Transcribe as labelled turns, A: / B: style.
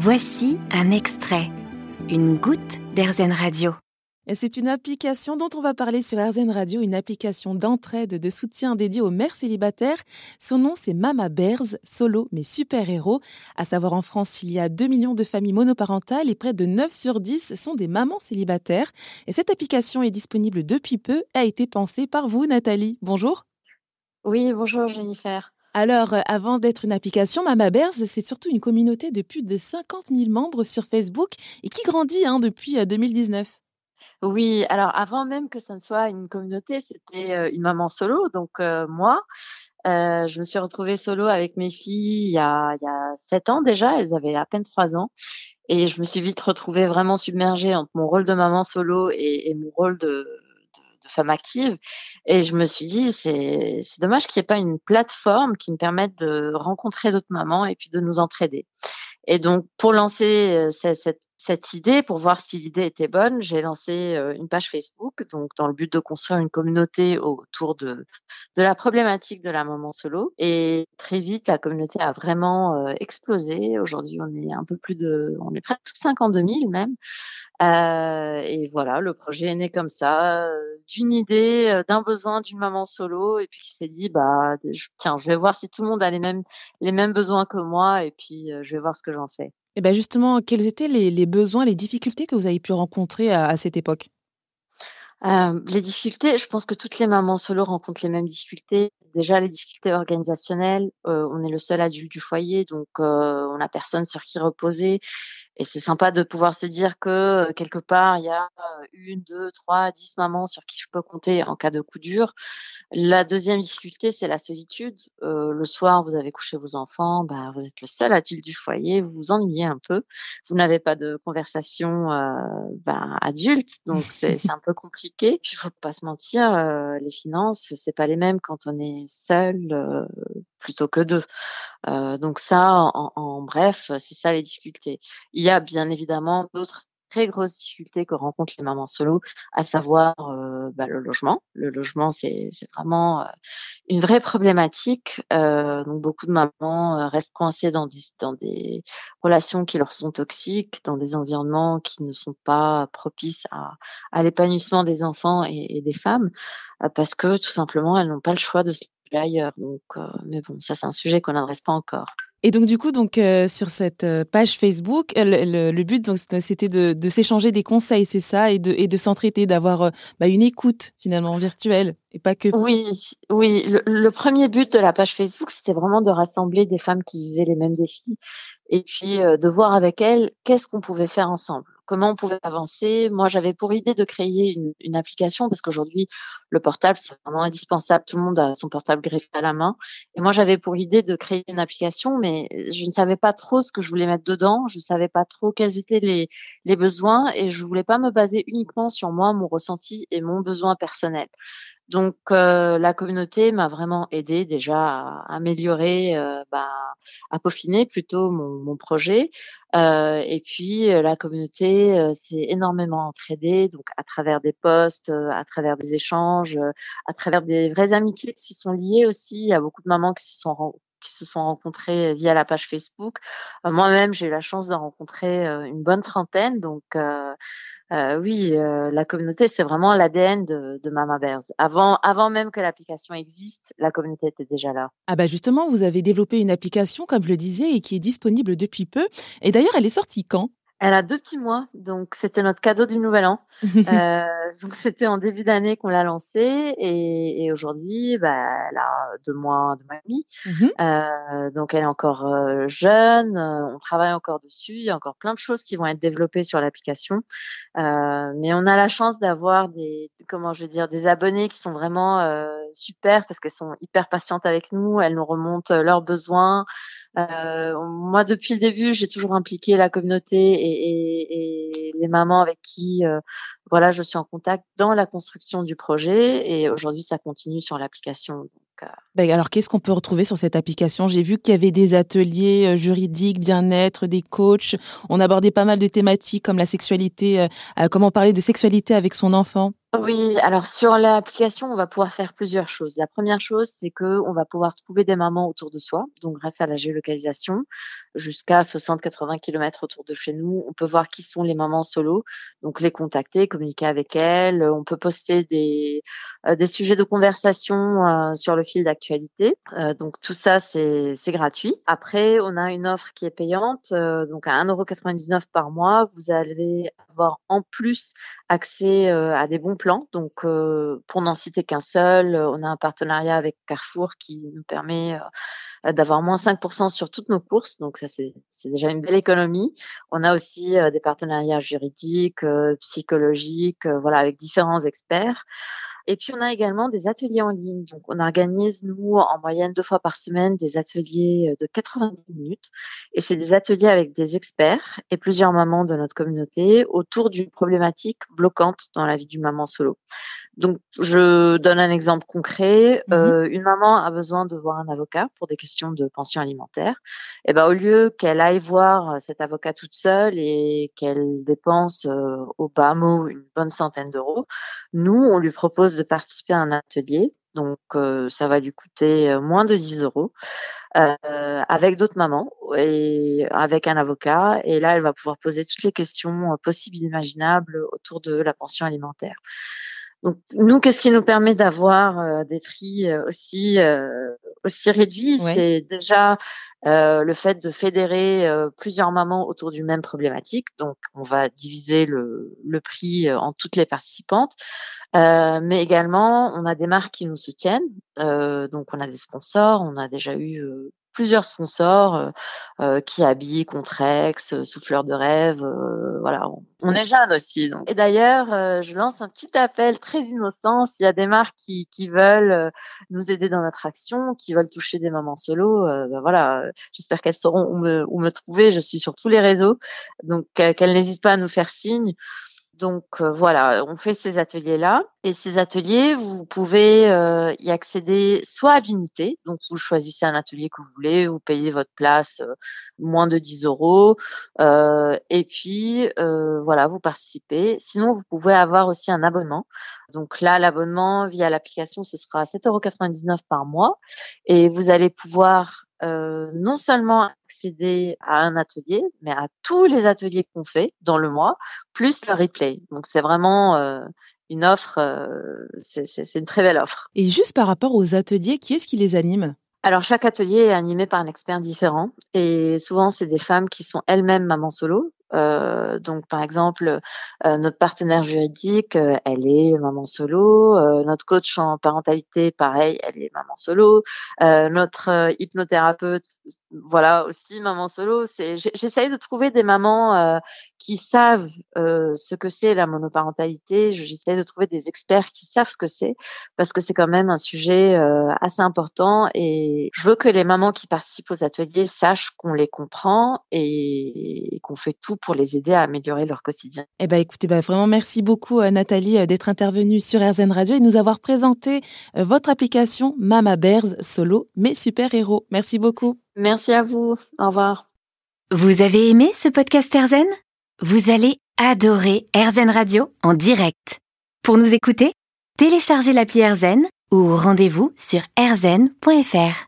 A: Voici un extrait, une goutte d'Airzen Radio.
B: C'est une application dont on va parler sur RZN Radio, une application d'entraide, de soutien dédiée aux mères célibataires. Son nom, c'est Mama Bears, solo mais super-héros. À savoir, en France, il y a 2 millions de familles monoparentales et près de 9 sur 10 sont des mamans célibataires. Et cette application est disponible depuis peu, a été pensée par vous, Nathalie. Bonjour.
C: Oui, bonjour, Jennifer.
B: Alors, euh, avant d'être une application, Mama Bears, c'est surtout une communauté de plus de 50 000 membres sur Facebook et qui grandit hein, depuis 2019. Euh,
C: oui, alors avant même que ça ne soit une communauté, c'était euh, une maman solo, donc moi. Je me suis retrouvée solo avec mes filles il y a, il y a sept ans déjà, elles avaient à peine trois ans. Et je me suis vite retrouvée vraiment submergée entre mon rôle de maman solo et mon rôle de, femme active. Et je me suis dit, c'est dommage qu'il n'y ait pas une plateforme qui me permette de rencontrer d'autres mamans et puis de nous entraider. Et donc, pour lancer cette, cette idée, pour voir si l'idée était bonne, j'ai lancé une page Facebook, donc dans le but de construire une communauté autour de, de la problématique de la maman solo. Et très vite, la communauté a vraiment explosé. Aujourd'hui, on est un peu plus de, on est presque 52 000 même. Euh, et voilà, le projet est né comme ça, d'une idée, d'un besoin d'une maman solo, et puis qui s'est dit, bah, tiens, je vais voir si tout le monde a les mêmes, les mêmes besoins que moi, et puis je vais voir ce que j'en fais.
B: Et bien justement, quels étaient les, besoins, les difficultés que vous avez pu rencontrer à, cette époque?
C: Euh, les difficultés, je pense que toutes les mamans solo rencontrent les mêmes difficultés. Déjà, les difficultés organisationnelles. Euh, on est le seul adulte du foyer, donc euh, on n'a personne sur qui reposer. Et c'est sympa de pouvoir se dire que quelque part, il y a une, deux, trois, dix mamans sur qui je peux compter en cas de coup dur. La deuxième difficulté, c'est la solitude. Euh, le soir, vous avez couché vos enfants, bah, vous êtes le seul adulte du foyer, vous vous ennuyez un peu. Vous n'avez pas de conversation euh, bah, adulte, donc c'est un peu compliqué. Il faut pas se mentir, euh, les finances, c'est pas les mêmes quand on est seul euh, plutôt que deux. Euh, donc ça, en, en bref, c'est ça les difficultés. Il y a bien évidemment d'autres très grosse difficulté que rencontrent les mamans solo, à savoir euh, bah, le logement. Le logement, c'est vraiment euh, une vraie problématique. Euh, donc beaucoup de mamans euh, restent coincées dans des, dans des relations qui leur sont toxiques, dans des environnements qui ne sont pas propices à, à l'épanouissement des enfants et, et des femmes, euh, parce que tout simplement elles n'ont pas le choix de se ailleurs. Donc, mais bon, ça c'est un sujet qu'on n'adresse pas encore.
B: Et donc du coup, donc euh, sur cette euh, page Facebook, le, le, but donc c'était de, de s'échanger des conseils, c'est ça, et de et de s'entraider, d'avoir euh, bah, une écoute finalement virtuelle et pas que.
C: Oui, oui. Le, le premier but de la page Facebook, c'était vraiment de rassembler des femmes qui vivaient les mêmes défis, et puis de voir avec elles qu'est-ce qu'on pouvait faire ensemble comment on pouvait avancer. Moi, j'avais pour idée de créer une, une application parce qu'aujourd'hui, le portable, c'est vraiment indispensable. Tout le monde a son portable greffé à la main. Et moi, j'avais pour idée de créer une application, mais je ne savais pas trop ce que je voulais mettre dedans. Je ne savais pas trop quels étaient les, les besoins et je voulais pas me baser uniquement sur moi, mon ressenti et mon besoin personnel. Donc euh, la communauté m'a vraiment aidé déjà à améliorer, euh, bah, à peaufiner plutôt mon, mon projet. Euh, et puis la communauté s'est énormément entraidée, donc à travers des posts, à travers des échanges, à travers des vraies amitiés qui sont liées aussi. Il y a beaucoup de mamans qui se sont qui se sont rencontrées via la page Facebook. Moi-même, j'ai eu la chance d'en rencontrer une bonne trentaine, donc oui, la communauté, c'est vraiment l'ADN de, de, Mama Bears. Avant, avant même que l'application existe, la communauté était déjà là.
B: Ah bah justement, vous avez développé une application, comme je le disais, et qui est disponible depuis peu. Et d'ailleurs, elle est sortie quand?
C: Elle a deux petits mois, donc c'était notre cadeau du Nouvel An. euh, donc c'était en début d'année qu'on l'a lancée et, et aujourd'hui, bah, elle a deux mois, deux mois et demi. Mhm. euh, donc elle est encore euh, jeune, euh, on travaille encore dessus, il y a encore plein de choses qui vont être développées sur l'application. Euh, mais on a la chance d'avoir des, comment je veux dire, des abonnés qui sont vraiment super parce qu'elles sont hyper patientes avec nous, elles nous remontent leurs besoins. Euh, moi, depuis le début, j'ai toujours impliqué la communauté et, et, et les mamans avec qui, euh, voilà, je suis en contact dans la construction du projet. Et aujourd'hui, ça continue sur l'application.
B: Ben alors, qu'est-ce qu'on peut retrouver sur cette application? J'ai vu qu'il y avait des ateliers euh, juridiques, bien-être, des coachs. On abordait pas mal de thématiques comme la sexualité, euh, euh, comment parler de sexualité avec son enfant.
C: Oui, alors sur l'application, on va pouvoir faire plusieurs choses. La première chose, c'est que on va pouvoir trouver des mamans autour de soi, donc grâce à la géolocalisation. Jusqu'à 60-80 km autour de chez nous. On peut voir qui sont les mamans solo, donc les contacter, communiquer avec elles. On peut poster des, des sujets de conversation sur le fil d'actualité. donc tout ça, c'est gratuit. Après, on a une offre qui est payante, donc à 1,99€ par mois, vous allez avoir en plus accès à des bons plans. Donc pour n'en citer qu'un seul, on a un partenariat avec Carrefour qui nous permet d'avoir moins 5% sur toutes nos courses. Donc ça, c'est déjà une belle économie. On a aussi des partenariats juridiques, psychologiques, voilà, avec différents experts. Et puis, on a également des ateliers en ligne. Donc, on organise, nous, en moyenne deux fois par semaine, des ateliers de 90 minutes. Et c'est des ateliers avec des experts et plusieurs mamans de notre communauté autour d'une problématique bloquante dans la vie du maman solo. Donc, je donne un exemple concret. Mmh euh, une maman a besoin de voir un avocat pour des questions de pension alimentaire. Et eh ben, au lieu qu'elle aille voir cet avocat toute seule et qu'elle dépense euh, au bas mot une bonne centaine d'euros, nous, on lui propose de participer à un atelier. Donc, euh, ça va lui coûter moins de 10 euros. avec d'autres mamans et avec un avocat. Et là, elle va pouvoir poser toutes les questions possibles et imaginables autour de la pension alimentaire. Donc nous, qu'est-ce qui nous permet d'avoir euh, des prix euh, aussi euh, aussi réduits? C'est déjà le fait de fédérer plusieurs mamans autour d'une même problématique. Donc on va diviser le, le prix en toutes les participantes, mais également on a des marques qui nous soutiennent. donc on a des sponsors, on a déjà eu plusieurs sponsors euh, euh, qui habillent Contrex, euh, Souffleur de rêve. voilà, on, est jeune aussi. Donc. Et d'ailleurs, je lance un petit appel très innocent. S'il y a des marques qui, qui veulent nous aider dans notre action, qui veulent toucher des mamans solo, ben voilà, j'espère qu'elles sauront où me, où me trouver. Je suis sur tous les réseaux, donc qu'elles n'hésitent pas à nous faire signe. Donc euh, voilà, on fait ces ateliers-là. Et ces ateliers, vous pouvez euh, y accéder soit à l'unité, donc vous choisissez un atelier que vous voulez, vous payez votre place euh, moins de 10 euros, et puis voilà, vous participez. Sinon, vous pouvez avoir aussi un abonnement. Donc là, l'abonnement via l'application, ce sera 7,99 euros par mois, et vous allez pouvoir euh, non seulement accéder à un atelier, mais à tous les ateliers qu'on fait dans le mois, plus le replay. Donc c'est vraiment euh, une offre, euh, c'est une très belle offre.
B: Et juste par rapport aux ateliers, qui est-ce qui les anime?
C: Alors chaque atelier est animé par un expert différent et souvent c'est des femmes qui sont elles-mêmes mamans solo euh, donc, par exemple, euh, notre partenaire juridique, euh, elle est maman solo. notre coach en parentalité, pareil, elle est maman solo. notre hypnothérapeute, voilà, aussi maman solo. C'est, j'essaye de trouver des mamans qui savent ce que c'est la monoparentalité. J'essaie de trouver des experts qui savent ce que c'est, parce que c'est quand même un sujet assez important. Et je veux que les mamans qui participent aux ateliers sachent qu'on les comprend et qu'on fait tout pour les aider à améliorer leur quotidien.
B: Eh ben, écoutez, bah, vraiment merci beaucoup euh, Nathalie euh, d'être intervenue sur RZN Radio et de nous avoir présenté euh, votre application Mama Bears Solo, mes super-héros. Merci beaucoup.
C: Merci à vous. Au revoir.
A: Vous avez aimé ce podcast RZN Vous allez adorer RZN Radio en direct. Pour nous écouter, téléchargez l'appli RZN ou rendez-vous sur rzn.fr.